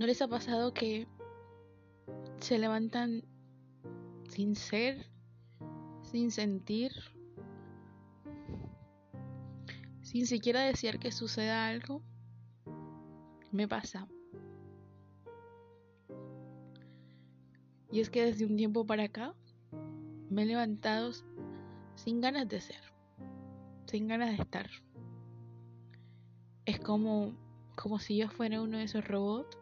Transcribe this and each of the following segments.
¿No les ha pasado que se levantan sin ser, sin sentir, sin siquiera desear que suceda algo? Me pasa. Y es que desde un tiempo para acá me he levantado sin ganas de ser, sin ganas de estar. Es como, como si yo fuera uno de esos robots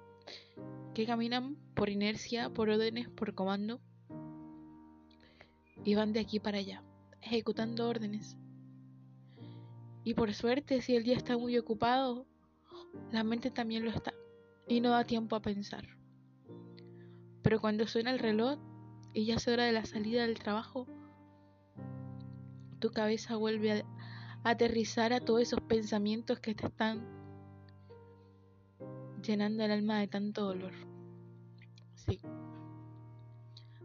que caminan por inercia, por órdenes, por comando y van de aquí para allá, ejecutando órdenes. Y por suerte, si el día está muy ocupado, la mente también lo está y no da tiempo a pensar. Pero cuando suena el reloj y ya es hora de la salida del trabajo, tu cabeza vuelve a aterrizar a todos esos pensamientos que te están llenando el alma de tanto dolor. Sí.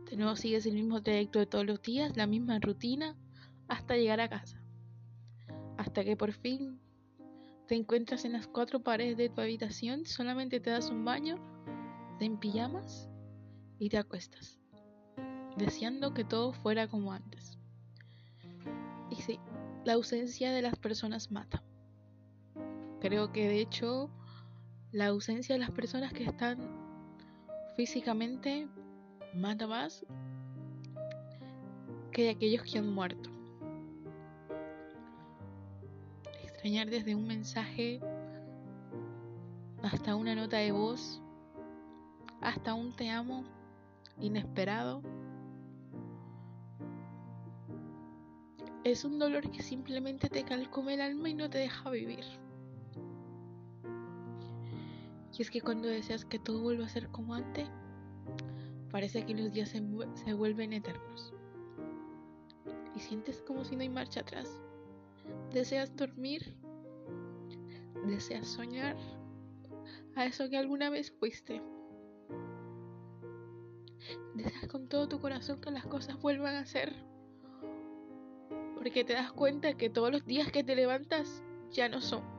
De nuevo sigues el mismo trayecto de todos los días, la misma rutina, hasta llegar a casa. Hasta que por fin te encuentras en las cuatro paredes de tu habitación, solamente te das un baño, te en pijamas y te acuestas, deseando que todo fuera como antes. Y sí, la ausencia de las personas mata. Creo que de hecho la ausencia de las personas que están físicamente mata más que de aquellos que han muerto. Extrañar desde un mensaje hasta una nota de voz, hasta un te amo inesperado. Es un dolor que simplemente te calcome el alma y no te deja vivir. Y es que cuando deseas que todo vuelva a ser como antes, parece que los días se, vuelven eternos. Y sientes como si no hay marcha atrás. Deseas dormir, deseas soñar a eso que alguna vez fuiste. Deseas con todo tu corazón que las cosas vuelvan a ser. Porque te das cuenta que todos los días que te levantas ya no son